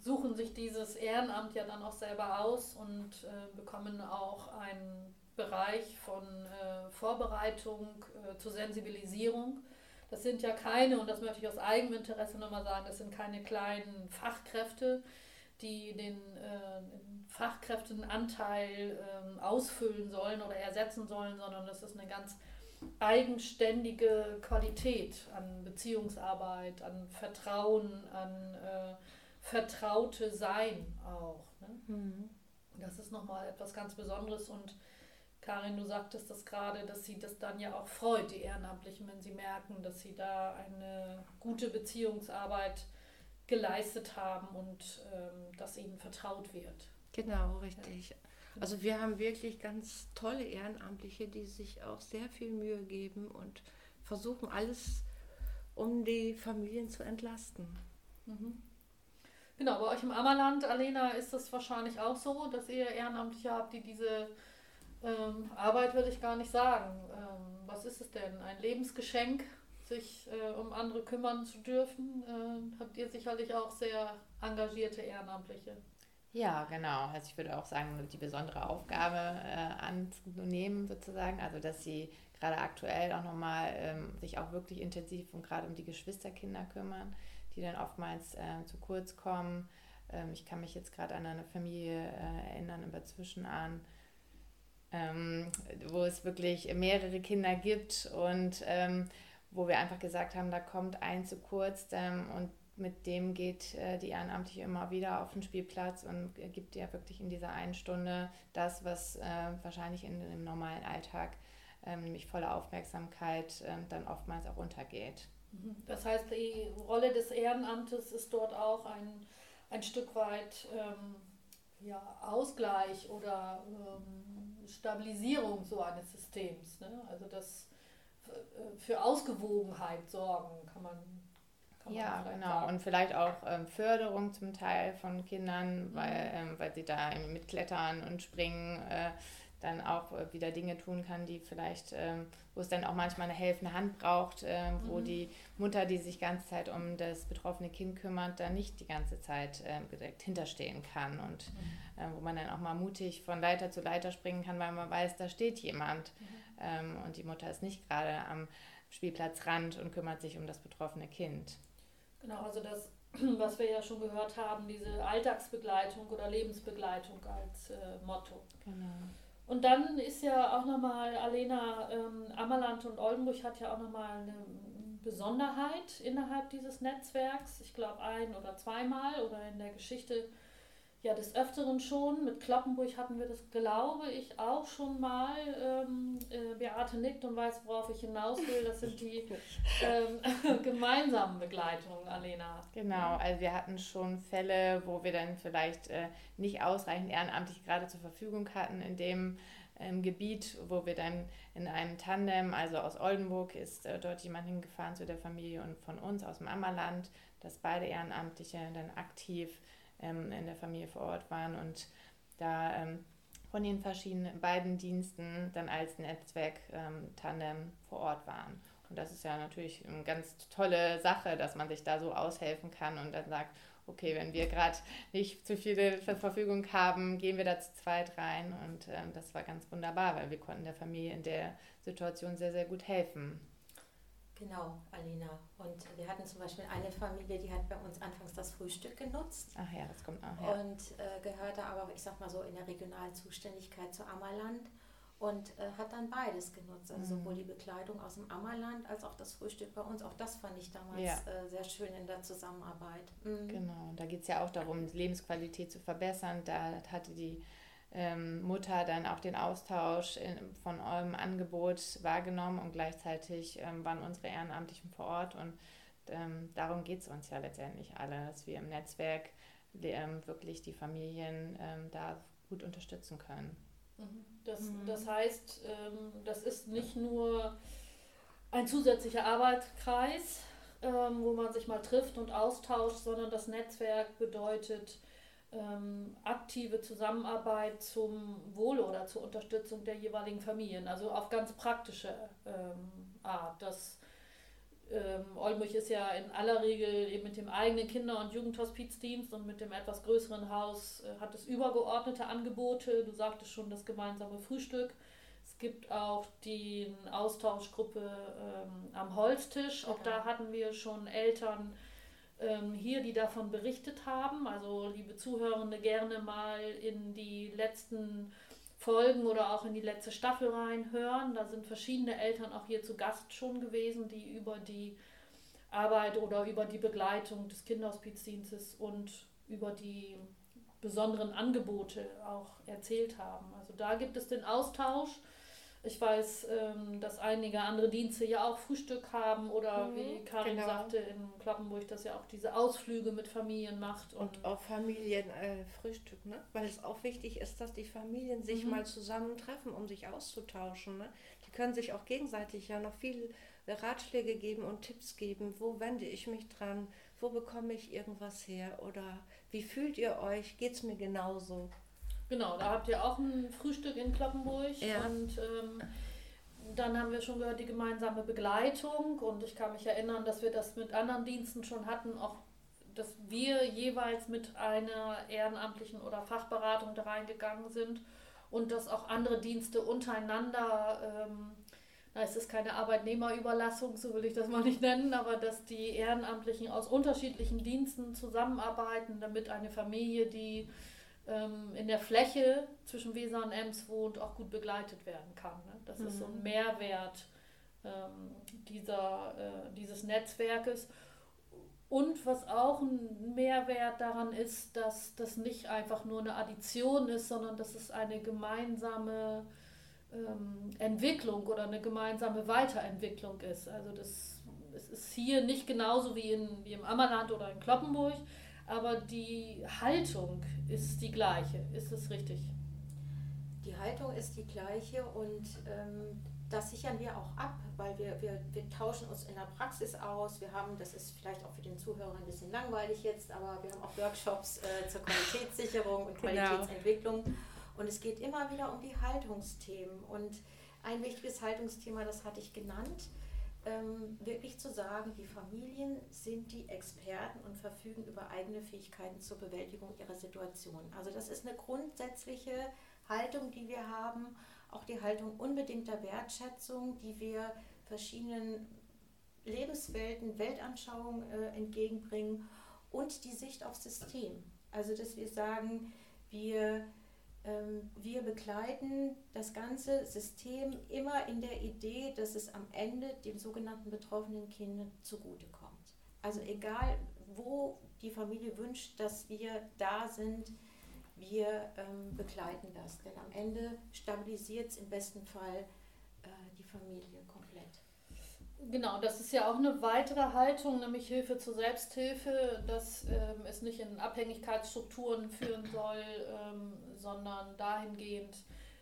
suchen sich dieses Ehrenamt ja dann auch selber aus und äh, bekommen auch einen Bereich von äh, Vorbereitung äh, zur Sensibilisierung das sind ja keine, und das möchte ich aus eigenem Interesse nochmal sagen, das sind keine kleinen Fachkräfte, die den, äh, Fachkräftenanteil äh, ausfüllen sollen oder ersetzen sollen, sondern das ist eine ganz eigenständige Qualität an Beziehungsarbeit, an Vertrauen, an äh, vertraute Sein auch. Ne? Mhm. Das ist nochmal etwas ganz Besonderes und Karin, du sagtest das gerade, dass sie das dann ja auch freut, die Ehrenamtlichen, wenn sie merken, dass sie da eine gute Beziehungsarbeit geleistet haben und ähm, dass ihnen vertraut wird. Genau, richtig. Ja. Also wir haben wirklich ganz tolle Ehrenamtliche, die sich auch sehr viel Mühe geben und versuchen alles, um die Familien zu entlasten. Mhm. Genau, bei euch im Ammerland, Alena, ist das wahrscheinlich auch so, dass ihr Ehrenamtliche habt, die diese ähm, Arbeit, würde ich gar nicht sagen. Ähm, was ist es denn? Ein Lebensgeschenk, sich äh, um andere kümmern zu dürfen? Äh, habt ihr sicherlich auch sehr engagierte Ehrenamtliche. Ja, genau. Also ich würde auch sagen, die besondere Aufgabe äh, anzunehmen sozusagen, also dass sie gerade aktuell auch nochmal ähm, sich auch wirklich intensiv und gerade um die Geschwisterkinder kümmern, die dann oftmals äh, zu kurz kommen. Ähm, ich kann mich jetzt gerade an eine Familie äh, erinnern, über Zwischenahn, ähm, wo es wirklich mehrere Kinder gibt und ähm, wo wir einfach gesagt haben, da kommt ein zu kurz ähm, und mit dem geht äh, die Ehrenamtliche immer wieder auf den Spielplatz und gibt ihr wirklich in dieser einen Stunde das, was äh, wahrscheinlich in, im normalen Alltag, ähm, nämlich volle Aufmerksamkeit, äh, dann oftmals auch untergeht. Mhm. Das heißt, die Rolle des Ehrenamtes ist dort auch ein, ein Stück weit ähm, ja, Ausgleich oder ähm, Stabilisierung so eines Systems. Ne? Also das äh, für Ausgewogenheit sorgen, kann man ja, genau. Sagen. Und vielleicht auch ähm, Förderung zum Teil von Kindern, weil, ähm, weil sie da mitklettern und springen, äh, dann auch äh, wieder Dinge tun kann, die vielleicht, ähm, wo es dann auch manchmal eine helfende Hand braucht, äh, wo mhm. die Mutter, die sich ganze Zeit um das betroffene Kind kümmert, dann nicht die ganze Zeit ähm, direkt hinterstehen kann und mhm. äh, wo man dann auch mal mutig von Leiter zu Leiter springen kann, weil man weiß, da steht jemand mhm. Ähm, und die Mutter ist nicht gerade am Spielplatzrand und kümmert sich um das betroffene Kind. Genau, also das, was wir ja schon gehört haben, diese Alltagsbegleitung oder Lebensbegleitung als äh, Motto. Genau. Und dann ist ja auch nochmal, Alena ähm, Ammerland und Oldenburg hat ja auch nochmal eine Besonderheit innerhalb dieses Netzwerks. Ich glaube ein oder zweimal oder in der Geschichte ja des Öfteren schon. Mit Kloppenburg hatten wir das, glaube ich, auch schon mal. Ähm, äh, Beate nickt und weiß, worauf ich hinaus will. Das sind die ähm, gemeinsamen Begleitungen, Alena. Genau, also wir hatten schon Fälle, wo wir dann vielleicht äh, nicht ausreichend ehrenamtlich gerade zur Verfügung hatten in dem ähm, Gebiet, wo wir dann in einem Tandem, also aus Oldenburg ist äh, dort jemand hingefahren zu der Familie und von uns aus dem Ammerland, dass beide Ehrenamtliche dann aktiv ähm, in der Familie vor Ort waren und da ähm, von den verschiedenen beiden Diensten dann als Netzwerk ähm, Tandem vor Ort waren. Und das ist ja natürlich eine ganz tolle Sache, dass man sich da so aushelfen kann und dann sagt, okay, wenn wir gerade nicht zu viele zur Verfügung haben, gehen wir da zu zweit rein. Und ähm, das war ganz wunderbar, weil wir konnten der Familie in der Situation sehr, sehr gut helfen. Genau, Alina. Und wir hatten zum Beispiel eine Familie, die hat bei uns anfangs das Frühstück genutzt. Ach ja, das kommt auch. Ja. Und äh, gehörte aber, ich sag mal so, in der regionalen Zuständigkeit zu Ammerland und äh, hat dann beides genutzt. Also mhm. sowohl die Bekleidung aus dem Ammerland als auch das Frühstück bei uns. Auch das fand ich damals ja. äh, sehr schön in der Zusammenarbeit. Mhm. Genau, da geht es ja auch darum, Lebensqualität zu verbessern. Da hatte die ähm, Mutter dann auch den Austausch in, von eurem Angebot wahrgenommen und gleichzeitig ähm, waren unsere Ehrenamtlichen vor Ort und ähm, darum geht es uns ja letztendlich alle, dass wir im Netzwerk ähm, wirklich die Familien ähm, da gut unterstützen können. Mhm. Das, mhm. das heißt, ähm, das ist nicht nur ein zusätzlicher Arbeitskreis, wo man sich mal trifft und austauscht, sondern das Netzwerk bedeutet, ähm, aktive Zusammenarbeit zum Wohle oder zur Unterstützung der jeweiligen Familien, also auf ganz praktische ähm, Art. Das ähm, Oldenburg ist ja in aller Regel eben mit dem eigenen Kinder- und Jugendhospizdienst und mit dem etwas größeren Haus äh, hat es übergeordnete Angebote. Du sagtest schon das gemeinsame Frühstück. Es gibt auch die Austauschgruppe ähm, am Holztisch. Auch da hatten wir schon Eltern, ähm, hier, die davon berichtet haben. Also liebe Zuhörende, gerne mal in die letzten Folgen oder auch in die letzte Staffel reinhören. Da sind verschiedene Eltern auch hier zu Gast schon gewesen, die über die Arbeit oder über die Begleitung des Kinderhospizdienstes und über die besonderen Angebote auch erzählt haben. Also da gibt es den Austausch. Ich weiß, ähm, dass einige andere Dienste ja auch Frühstück haben oder Mhm, wie Karin genau. sagte in Kloppenburg, dass ja auch diese Ausflüge mit Familien macht. Und, Und auch Familienfrühstück, äh, ne? weil es auch wichtig ist, dass die Familien sich Mhm. mal zusammentreffen, um sich auszutauschen. Ne? Die können sich auch gegenseitig ja noch viele Ratschläge geben und Tipps geben. Wo wende ich mich dran? Wo bekomme ich irgendwas her? Oder wie fühlt ihr euch? Geht es mir genauso? Genau, da habt ihr auch ein Frühstück in Kloppenburg Ja. und ähm, dann haben wir schon gehört, die gemeinsame Begleitung und ich kann mich erinnern, dass wir das mit anderen Diensten schon hatten, auch dass wir jeweils mit einer ehrenamtlichen oder Fachberatung da reingegangen sind und dass auch andere Dienste untereinander, ähm, ist es keine Arbeitnehmerüberlassung, so will ich das mal nicht nennen, aber dass die Ehrenamtlichen aus unterschiedlichen Diensten zusammenarbeiten, damit eine Familie, die in der Fläche zwischen Weser und Ems wohnt, auch gut begleitet werden kann. Ne? Das ist so ein Mhm. Mehrwert ähm, dieser, äh, dieses Netzwerkes. Und was auch ein Mehrwert daran ist, dass das nicht einfach nur eine Addition ist, sondern dass es eine gemeinsame ähm, Entwicklung oder eine gemeinsame Weiterentwicklung ist. Also das, es ist hier nicht genauso wie, in, wie im Ammerland oder in Kloppenburg, aber die Haltung ist die gleiche. Ist es richtig? Die Haltung ist die gleiche und ähm, das sichern wir auch ab, weil wir, wir, wir tauschen uns in der Praxis aus. Wir haben, das ist vielleicht auch für den Zuhörer ein bisschen langweilig jetzt, aber wir haben auch Workshops äh, zur Qualitätssicherung und Genau. Qualitätsentwicklung. Und es geht immer wieder um die Haltungsthemen. Und ein wichtiges Haltungsthema, das hatte ich genannt, ähm, wirklich zu sagen, die Familien sind die Experten und verfügen über eigene Fähigkeiten zur Bewältigung ihrer Situation. Also das ist eine grundsätzliche Haltung, die wir haben, auch die Haltung unbedingter Wertschätzung, die wir verschiedenen Lebenswelten, Weltanschauungen äh, entgegenbringen und die Sicht aufs System. Also dass wir sagen, wir, wir begleiten das ganze System immer in der Idee, dass es am Ende dem sogenannten betroffenen Kind zugutekommt. Also egal, wo die Familie wünscht, dass wir da sind, wir ähm, begleiten das. Denn am Ende stabilisiert es im besten Fall äh, die Familie. Genau, das ist ja auch eine weitere Haltung, nämlich Hilfe zur Selbsthilfe, dass ähm, es nicht in Abhängigkeitsstrukturen führen soll, ähm, sondern dahingehend,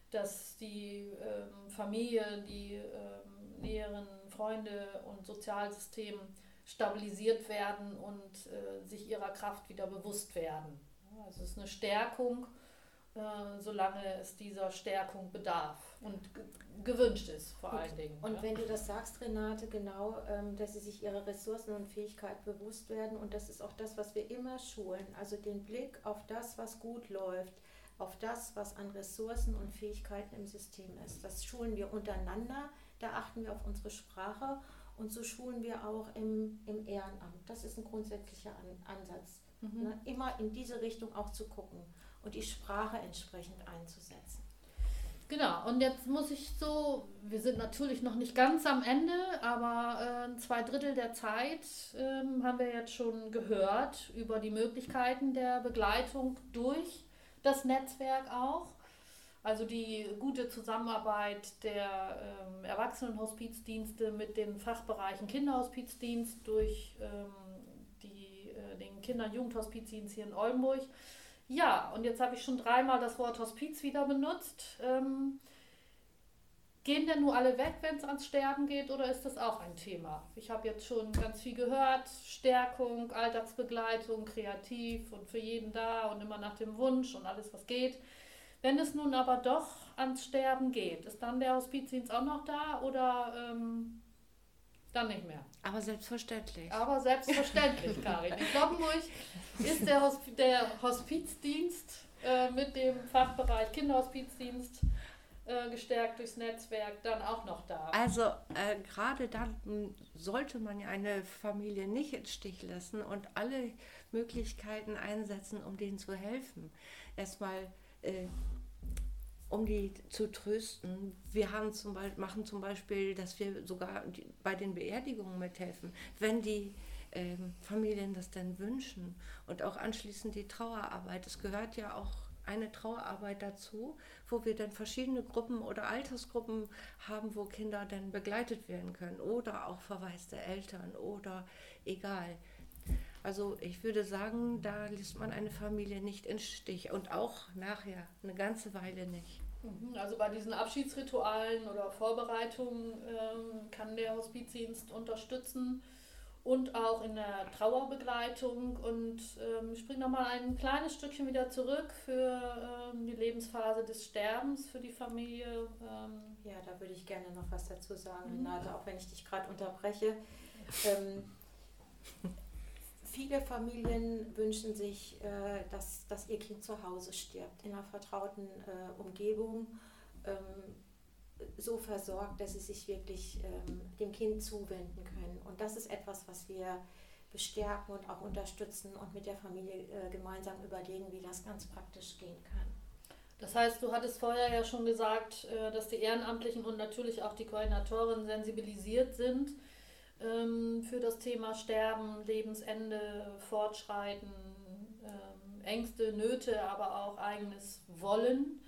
dass die ähm, Familie, die ähm, näheren Freunde und Sozialsystem stabilisiert werden und äh, sich ihrer Kraft wieder bewusst werden. Also es ist eine Stärkung, äh, solange es dieser Stärkung bedarf und ge gewünscht ist vor Und- allen Dingen. Und ja. wenn du das sagst, Renate, genau, ähm, dass sie sich ihrer Ressourcen und Fähigkeiten bewusst werden. Und das ist auch das, was wir immer schulen. Also den Blick auf das, was gut läuft, auf das, was an Ressourcen und Fähigkeiten im System ist. Das schulen wir untereinander. Da achten wir auf unsere Sprache. Und so schulen wir auch im, im Ehrenamt. Das ist ein grundsätzlicher an Ansatz. Mhm. Ne? Immer in diese Richtung auch zu gucken und die Sprache entsprechend einzusetzen. Genau, und jetzt muss ich so, wir sind natürlich noch nicht ganz am Ende, aber äh, zwei Drittel der Zeit ähm, haben wir jetzt schon gehört über die Möglichkeiten der Begleitung durch das Netzwerk auch. Also die gute Zusammenarbeit der ähm, Erwachsenenhospizdienste mit den Fachbereichen Kinderhospizdienst durch ähm, die, äh, den Kinder- und Jugendhospizdienst hier in Oldenburg. Ja, und jetzt habe ich schon dreimal das Wort Hospiz wieder benutzt. Ähm, gehen denn nur alle weg, wenn es ans Sterben geht, oder ist das auch ein Thema? Ich habe jetzt schon ganz viel gehört. Stärkung, Alltagsbegleitung, kreativ und für jeden da und immer nach dem Wunsch und alles, was geht. Wenn es nun aber doch ans Sterben geht, ist dann der Hospizdienst auch noch da oder ähm, dann nicht mehr? Aber selbstverständlich. Aber selbstverständlich, Karin. In Kloppenburg ist der, Hosp der Hospizdienst äh, mit dem Fachbereich Kinderhospizdienst äh, gestärkt durchs Netzwerk dann auch noch da. Also äh, gerade dann sollte man ja eine Familie nicht im Stich lassen und alle Möglichkeiten einsetzen, um denen zu helfen. Erstmal äh, um die zu trösten. Wir haben zum Beispiel, machen zum Beispiel, dass wir sogar bei den Beerdigungen mithelfen, wenn die ähm, Familien das denn wünschen. Und auch anschließend die Trauerarbeit. Es gehört ja auch eine Trauerarbeit dazu, wo wir dann verschiedene Gruppen oder Altersgruppen haben, wo Kinder dann begleitet werden können oder auch verwaiste Eltern oder egal. Also ich würde sagen, da lässt man eine Familie nicht in Stich und auch nachher eine ganze Weile nicht. Mhm, also bei diesen Abschiedsritualen oder Vorbereitungen ähm, kann der Hospizdienst unterstützen und auch in der Trauerbegleitung. Und ähm, ich springe nochmal ein kleines Stückchen wieder zurück für ähm, die Lebensphase des Sterbens für die Familie. Ähm. Ja, da würde ich gerne noch was dazu sagen, mhm. Renate, auch wenn ich dich gerade unterbreche. Viele Familien wünschen sich, äh, dass, dass ihr Kind zu Hause stirbt, in einer vertrauten äh, Umgebung. Ähm, so versorgt, dass sie sich wirklich ähm, dem Kind zuwenden können. Und das ist etwas, was wir bestärken und auch unterstützen und mit der Familie äh, gemeinsam überlegen, wie das ganz praktisch gehen kann. Das heißt, du hattest vorher ja schon gesagt, äh, dass die Ehrenamtlichen und natürlich auch die Koordinatoren sensibilisiert sind ähm, für das Thema Sterben, Lebensende, Fortschreiten, ähm, Ängste, Nöte, aber auch eigenes Wollen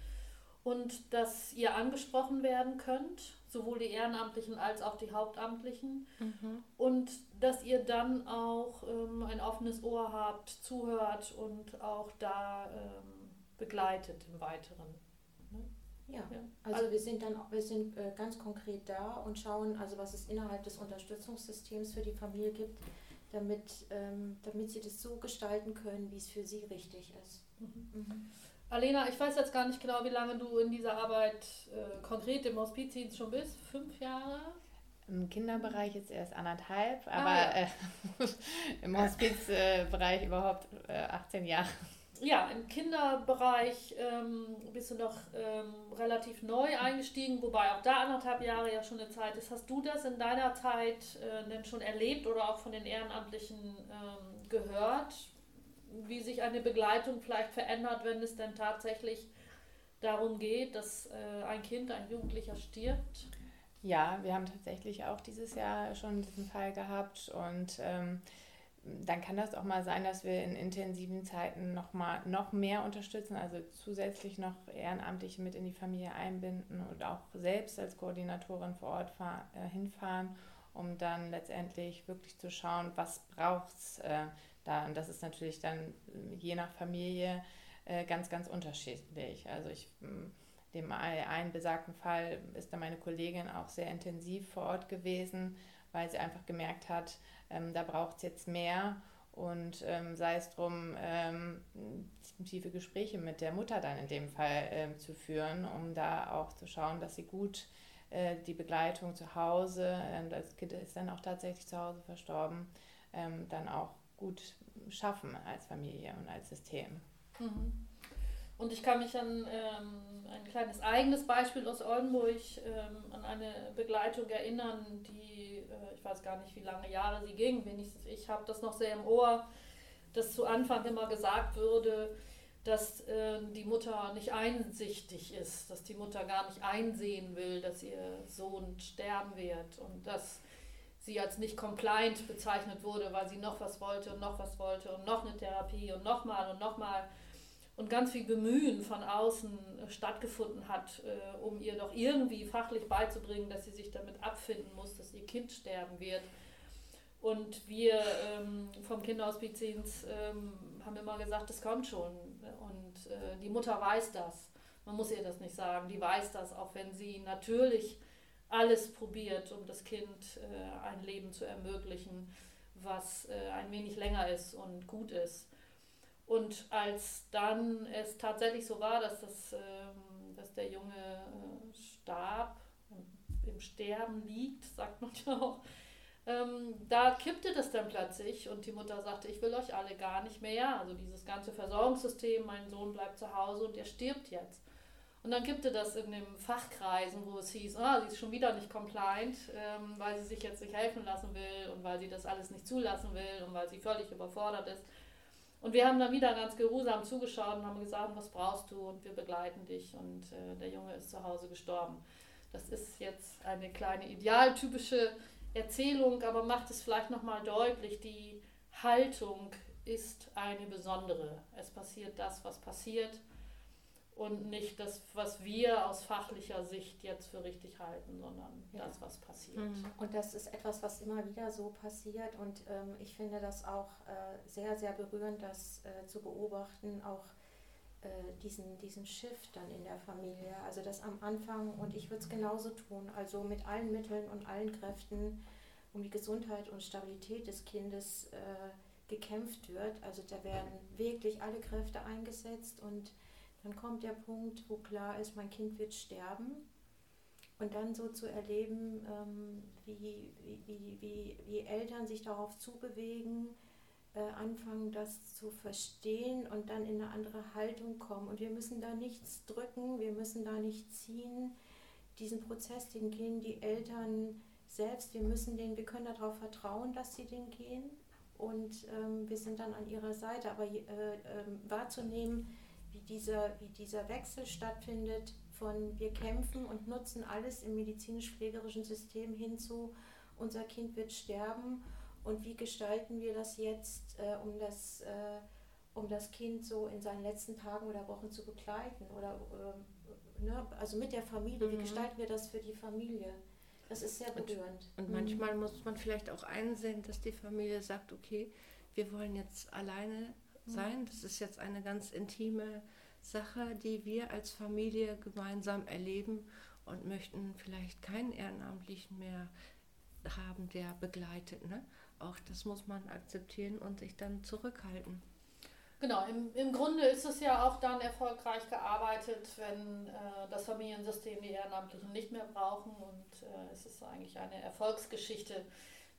und dass ihr angesprochen werden könnt, sowohl die Ehrenamtlichen als auch die Hauptamtlichen. Mhm. Und dass ihr dann auch ähm, ein offenes Ohr habt, zuhört und auch da ähm, begleitet im Weiteren. Ja, also, also wir sind dann wir sind äh, ganz konkret da und schauen, also was es innerhalb des Unterstützungssystems für die Familie gibt, damit, ähm, damit sie das so gestalten können, wie es für sie richtig ist. Mhm. Mhm. Alena, ich weiß jetzt gar nicht genau, wie lange du in dieser Arbeit äh, konkret im Hospizdienst schon bist. Fünf Jahre? Im Kinderbereich jetzt erst anderthalb, ah, aber ah, ja. äh, im Hospizbereich äh, überhaupt 18 Jahre. Ja, im Kinderbereich ähm, bist du noch ähm, relativ neu eingestiegen, wobei auch da anderthalb Jahre ja schon eine Zeit ist. Hast du das in deiner Zeit äh, denn schon erlebt oder auch von den Ehrenamtlichen ähm, gehört? wie sich eine Begleitung vielleicht verändert, wenn es denn tatsächlich darum geht, dass äh, ein Kind, ein Jugendlicher stirbt? Ja, wir haben tatsächlich auch dieses Jahr schon diesen Fall gehabt und ähm, dann kann das auch mal sein, dass wir in intensiven Zeiten noch mal noch mehr unterstützen, also zusätzlich noch Ehrenamtliche mit in die Familie einbinden und auch selbst als Koordinatorin vor Ort fahr, äh, hinfahren, um dann letztendlich wirklich zu schauen, was braucht es, äh, da. Und das ist natürlich dann äh, je nach Familie äh, ganz, ganz unterschiedlich. Also ich hm, dem einen besagten Fall ist da meine Kollegin auch sehr intensiv vor Ort gewesen, weil sie einfach gemerkt hat, ähm, da braucht es jetzt mehr und ähm, sei es drum, ähm, tiefe Gespräche mit der Mutter dann in dem Fall ähm, zu führen, um da auch zu schauen, dass sie gut äh, die Begleitung zu Hause, äh, das Kind ist dann auch tatsächlich zu Hause verstorben, ähm, dann auch gut schaffen als Familie und als System. Mhm. Und ich kann mich an ähm, ein kleines eigenes Beispiel aus Oldenburg, ähm, an eine Begleitung erinnern, die, äh, ich weiß gar nicht, wie lange Jahre sie ging, wenigstens ich habe das noch sehr im Ohr, dass zu Anfang immer gesagt würde, dass äh, die Mutter nicht einsichtig ist, dass die Mutter gar nicht einsehen will, dass ihr Sohn sterben wird und dass sie als nicht compliant bezeichnet wurde, weil sie noch was wollte und noch was wollte und noch eine Therapie und nochmal und nochmal ganz viel Bemühen von außen stattgefunden hat, äh, um ihr doch irgendwie fachlich beizubringen, dass sie sich damit abfinden muss, dass ihr Kind sterben wird. Und wir ähm, vom Kinderhospizdienst ähm, haben immer gesagt, das kommt schon. Und äh, die Mutter weiß das. Man muss ihr das nicht sagen. Die weiß das, auch wenn sie natürlich alles probiert, um das Kind äh, ein Leben zu ermöglichen, was äh, ein wenig länger ist und gut ist. Und als dann es tatsächlich so war, dass, das, ähm, dass der Junge äh, starb, im Sterben liegt, sagt man ja auch, ähm, da kippte das dann plötzlich und die Mutter sagte, ich will euch alle gar nicht mehr. Also dieses ganze Versorgungssystem, mein Sohn bleibt zu Hause und er stirbt jetzt. Und dann es das in den Fachkreisen, wo es hieß, ah, sie ist schon wieder nicht compliant, ähm, weil sie sich jetzt nicht helfen lassen will und weil sie das alles nicht zulassen will und weil sie völlig überfordert ist. Und wir haben dann wieder ganz geruhsam zugeschaut und haben gesagt, was brauchst du und wir begleiten dich. Und äh, der Junge ist zu Hause gestorben. Das ist jetzt eine kleine idealtypische Erzählung, aber macht es vielleicht nochmal deutlich, die Haltung ist eine besondere. Es passiert das, was passiert und nicht das, was wir aus fachlicher Sicht jetzt für richtig halten, sondern ja. das, was passiert. Mhm. Und das ist etwas, was immer wieder so passiert und ähm, ich finde das auch äh, sehr, sehr berührend, das äh, zu beobachten, auch äh, diesen, diesen Shift dann in der Familie. Also das am Anfang und ich würde es genauso tun, also mit allen Mitteln und allen Kräften um die Gesundheit und Stabilität des Kindes äh, gekämpft wird. Also da werden wirklich alle Kräfte eingesetzt und dann kommt der Punkt, wo klar ist, mein Kind wird sterben. Und dann so zu erleben, ähm, wie, wie, wie, wie Eltern sich darauf zubewegen, äh, anfangen, das zu verstehen und dann in eine andere Haltung kommen. Und wir müssen da nichts drücken, wir müssen da nicht ziehen. Diesen Prozess, den gehen die Eltern selbst. Wir müssen den, wir können darauf vertrauen, dass sie den gehen. Und ähm, wir sind dann an ihrer Seite. Aber äh, äh, wahrzunehmen, wie dieser, wie dieser Wechsel stattfindet von wir kämpfen und nutzen alles im medizinisch-pflegerischen System hinzu, unser Kind wird sterben und wie gestalten wir das jetzt, äh, um, das, äh, um das Kind so in seinen letzten Tagen oder Wochen zu begleiten oder äh, ne? also mit der Familie, wie mhm. gestalten wir das für die Familie? Das ist sehr berührend. Und, und manchmal mhm. muss man vielleicht auch einsehen, dass die Familie sagt, okay, wir wollen jetzt alleine sein. Das ist jetzt eine ganz intime Sache, die wir als Familie gemeinsam erleben und möchten vielleicht keinen Ehrenamtlichen mehr haben, der begleitet. Ne? Auch das muss man akzeptieren und sich dann zurückhalten. Genau, im, im Grunde ist es ja auch dann erfolgreich gearbeitet, wenn äh, das Familiensystem die Ehrenamtlichen nicht mehr brauchen und äh, es ist eigentlich eine Erfolgsgeschichte,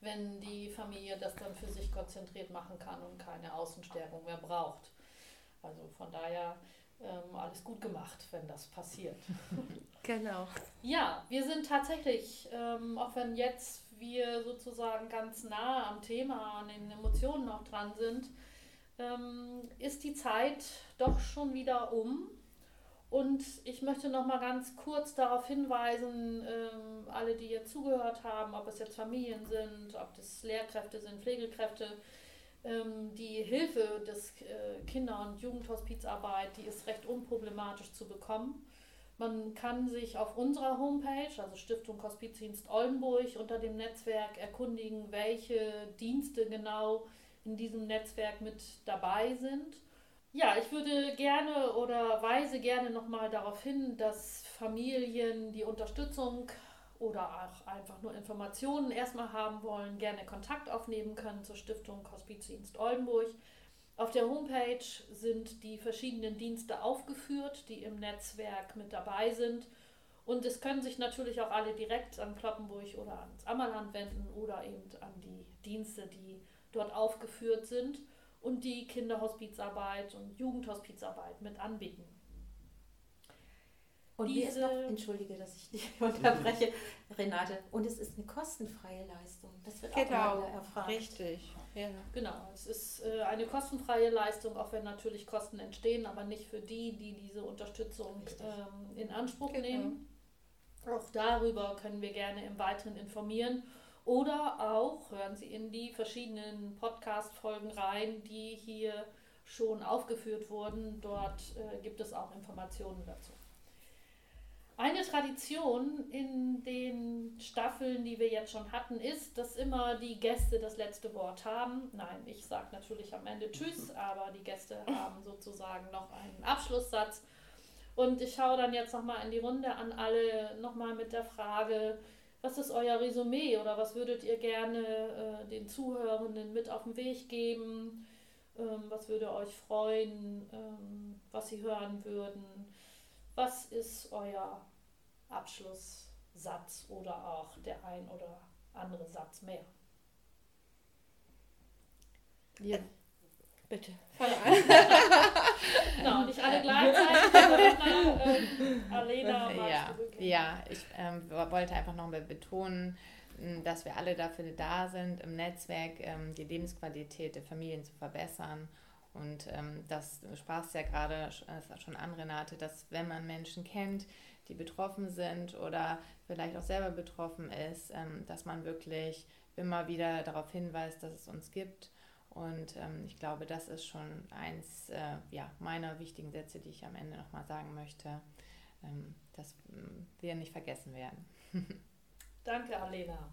wenn die Familie das dann für sich konzentriert machen kann und keine Außenstärkung mehr braucht. Also von daher ähm, alles gut gemacht, wenn das passiert. Genau. Ja, wir sind tatsächlich, ähm, auch wenn jetzt wir sozusagen ganz nah am Thema, an den Emotionen noch dran sind, ähm, ist die Zeit doch schon wieder um. Und ich möchte noch mal ganz kurz darauf hinweisen, ähm, alle, die jetzt zugehört haben, ob es jetzt Familien sind, ob das Lehrkräfte sind, Pflegekräfte, ähm, die Hilfe des äh, Kinder- und Jugendhospizarbeit, die ist recht unproblematisch zu bekommen. Man kann sich auf unserer Homepage, also Stiftung Hospizdienst Oldenburg, unter dem Netzwerk erkundigen, welche Dienste genau in diesem Netzwerk mit dabei sind. Ja, ich würde gerne oder weise gerne nochmal darauf hin, dass Familien die Unterstützung oder auch einfach nur Informationen erstmal haben wollen, gerne Kontakt aufnehmen können zur Stiftung Hospizdienst Oldenburg. Auf der Homepage sind die verschiedenen Dienste aufgeführt, die im Netzwerk mit dabei sind. Und es können sich natürlich auch alle direkt an Kloppenburg oder ans Ammerland wenden oder eben an die Dienste, die dort aufgeführt sind und die Kinderhospizarbeit und Jugendhospizarbeit mit anbieten. Und Diese, noch, entschuldige, dass ich dich unterbreche, Renate, und es ist eine kostenfreie Leistung. Das wird genau, auch erfragt. Richtig. Ja. Genau, es ist äh, eine kostenfreie Leistung, auch wenn natürlich Kosten entstehen, aber nicht für die, die diese Unterstützung ähm, in Anspruch genau. nehmen. Auch darüber können wir gerne im Weiteren informieren oder auch hören Sie in die verschiedenen Podcast-Folgen rein, die hier schon aufgeführt wurden. Dort äh, gibt es auch Informationen dazu. Eine Tradition in den Staffeln, die wir jetzt schon hatten, ist, dass immer die Gäste das letzte Wort haben. Nein, ich sage natürlich am Ende Tschüss, aber die Gäste haben sozusagen noch einen Abschlusssatz. Und ich schaue dann jetzt nochmal in die Runde an alle nochmal mit der Frage, was ist euer Resümee oder was würdet ihr gerne äh, den Zuhörenden mit auf den Weg geben? Ähm, was würde euch freuen, ähm, was sie hören würden? Was ist euer Abschlusssatz oder auch der ein oder andere Satz mehr? Ja. Bitte, fang an. genau, nicht alle gleichzeitig, sondern äh, Alena, ja, ja, ich ähm, wollte einfach nochmal betonen, dass wir alle dafür da sind, im Netzwerk ähm, die Lebensqualität der Familien zu verbessern Und ähm, das sprachst ja gerade schon an, Renate, dass wenn man Menschen kennt, die betroffen sind oder vielleicht auch selber betroffen ist, ähm, dass man wirklich immer wieder darauf hinweist, dass es uns gibt. Und ähm, ich glaube, das ist schon eins äh, ja, meiner wichtigen Sätze, die ich am Ende nochmal sagen möchte, ähm, dass ähm, wir nicht vergessen werden. Danke, Alena.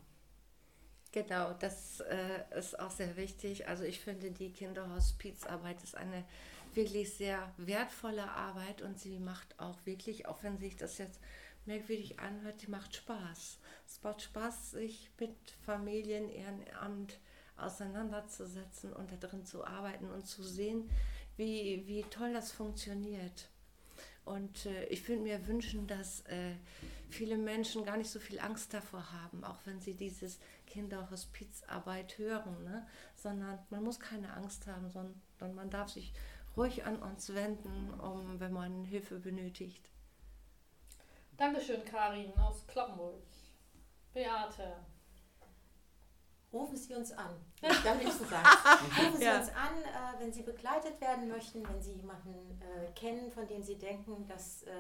Genau, das äh, ist auch sehr wichtig. Also ich finde, die Kinderhospizarbeit ist eine wirklich sehr wertvolle Arbeit und sie macht auch wirklich, auch wenn sich das jetzt merkwürdig anhört, die macht Spaß. Es macht Spaß, sich mit Familien, Ehrenamt auseinanderzusetzen und da drin zu arbeiten und zu sehen, wie, wie toll das funktioniert. Und äh, ich würde mir wünschen, dass äh, viele Menschen gar nicht so viel Angst davor haben, auch wenn sie dieses Kinderhospizarbeit hören, ne? sondern man muss keine Angst haben, sondern man darf sich ruhig an uns wenden, um, wenn man Hilfe benötigt. Dankeschön, Karin aus Kloppenburg. Beate. Rufen Sie uns an. Ich am liebsten sagen. Rufen Sie ja. uns an, äh, wenn Sie begleitet werden möchten, wenn Sie jemanden äh, kennen, von dem Sie denken, dass äh,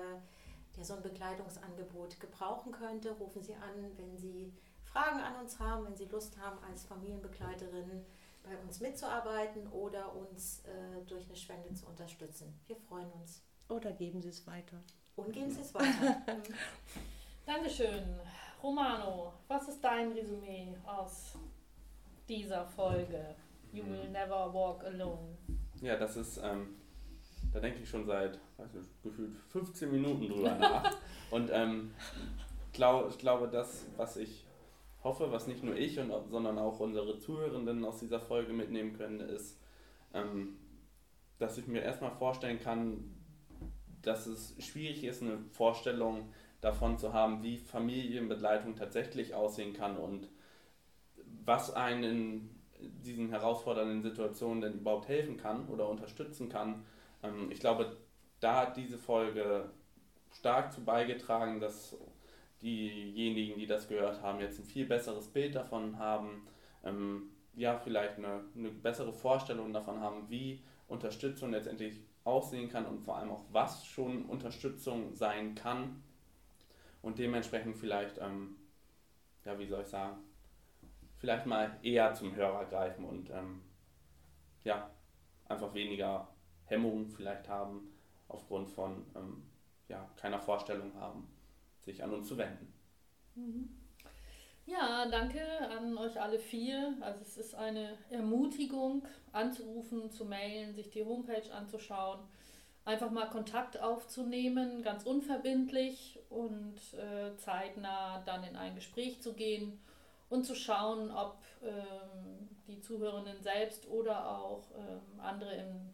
der so ein Begleitungsangebot gebrauchen könnte. Rufen Sie an, wenn Sie Fragen an uns haben, wenn Sie Lust haben, als Familienbegleiterin bei uns mitzuarbeiten oder uns äh, durch eine Spende zu unterstützen. Wir freuen uns. Oder geben Sie es weiter. Und geben Sie es weiter. Dankeschön. Romano, was ist dein Resümee aus dieser Folge? You will never walk alone. Ja, das ist, ähm, da denke ich schon seit, weiß nicht, gefühlt 15 Minuten drüber nach. Und ähm, glaub, ich glaube, das, was ich hoffe, was nicht nur ich, und, sondern auch unsere Zuhörenden aus dieser Folge mitnehmen können, ist, ähm, dass ich mir erstmal vorstellen kann, dass es schwierig ist, eine Vorstellung davon zu haben, wie Familienbegleitung tatsächlich aussehen kann und was einen in diesen herausfordernden Situationen denn überhaupt helfen kann oder unterstützen kann. Ähm, ich glaube, da hat diese Folge stark zu beigetragen, dass diejenigen, die das gehört haben, jetzt ein viel besseres Bild davon haben, ähm, ja, vielleicht eine, eine bessere Vorstellung davon haben, wie Unterstützung letztendlich aussehen kann und vor allem auch, was schon Unterstützung sein kann und dementsprechend vielleicht, ähm, ja, wie soll ich sagen, vielleicht mal eher zum Hörer greifen und ähm, ja, einfach weniger Hemmungen vielleicht haben aufgrund von ähm, ja, keiner Vorstellung haben sich an uns zu wenden. Mhm. Ja, danke an euch alle vier. Also es ist eine Ermutigung, anzurufen, zu mailen, sich die Homepage anzuschauen, einfach mal Kontakt aufzunehmen, ganz unverbindlich und äh, zeitnah dann in ein Gespräch zu gehen und zu schauen, ob ähm, die Zuhörenden selbst oder auch ähm, andere im,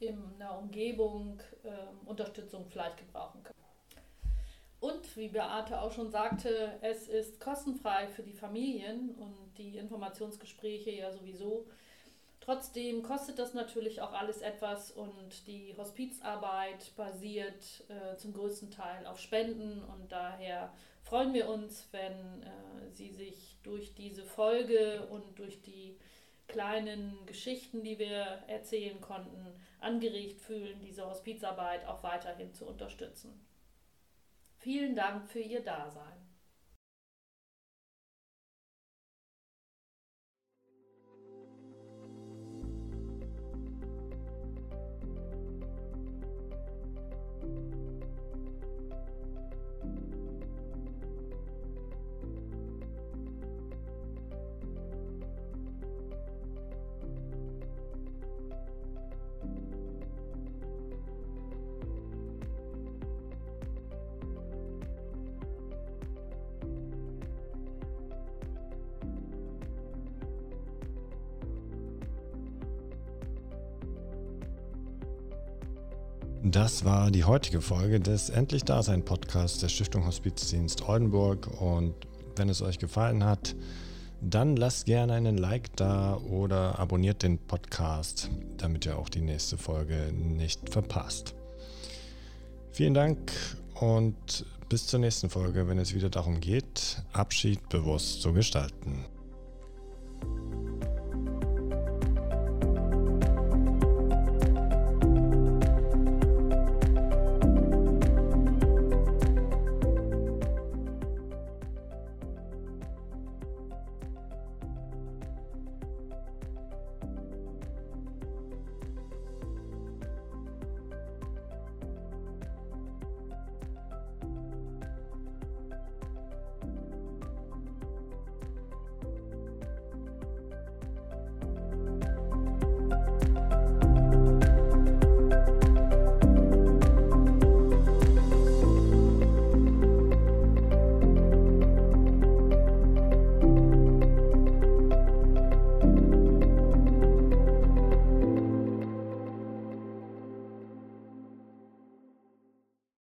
in der Umgebung ähm, Unterstützung vielleicht gebrauchen können. Und wie Beate auch schon sagte, es ist kostenfrei für die Familien und die Informationsgespräche ja sowieso. Trotzdem kostet das natürlich auch alles etwas und die Hospizarbeit basiert äh, zum größten Teil auf Spenden und daher freuen wir uns, wenn äh, Sie sich durch diese Folge und durch die kleinen Geschichten, die wir erzählen konnten, angeregt fühlen, diese Hospizarbeit auch weiterhin zu unterstützen. Vielen Dank für Ihr Dasein. Das war die heutige Folge des Endlich Dasein Podcasts der Stiftung Hospizdienst Oldenburg. Und wenn es euch gefallen hat, dann lasst gerne einen Like da oder abonniert den Podcast, damit ihr auch die nächste Folge nicht verpasst. Vielen Dank und bis zur nächsten Folge, wenn es wieder darum geht, Abschied bewusst zu gestalten.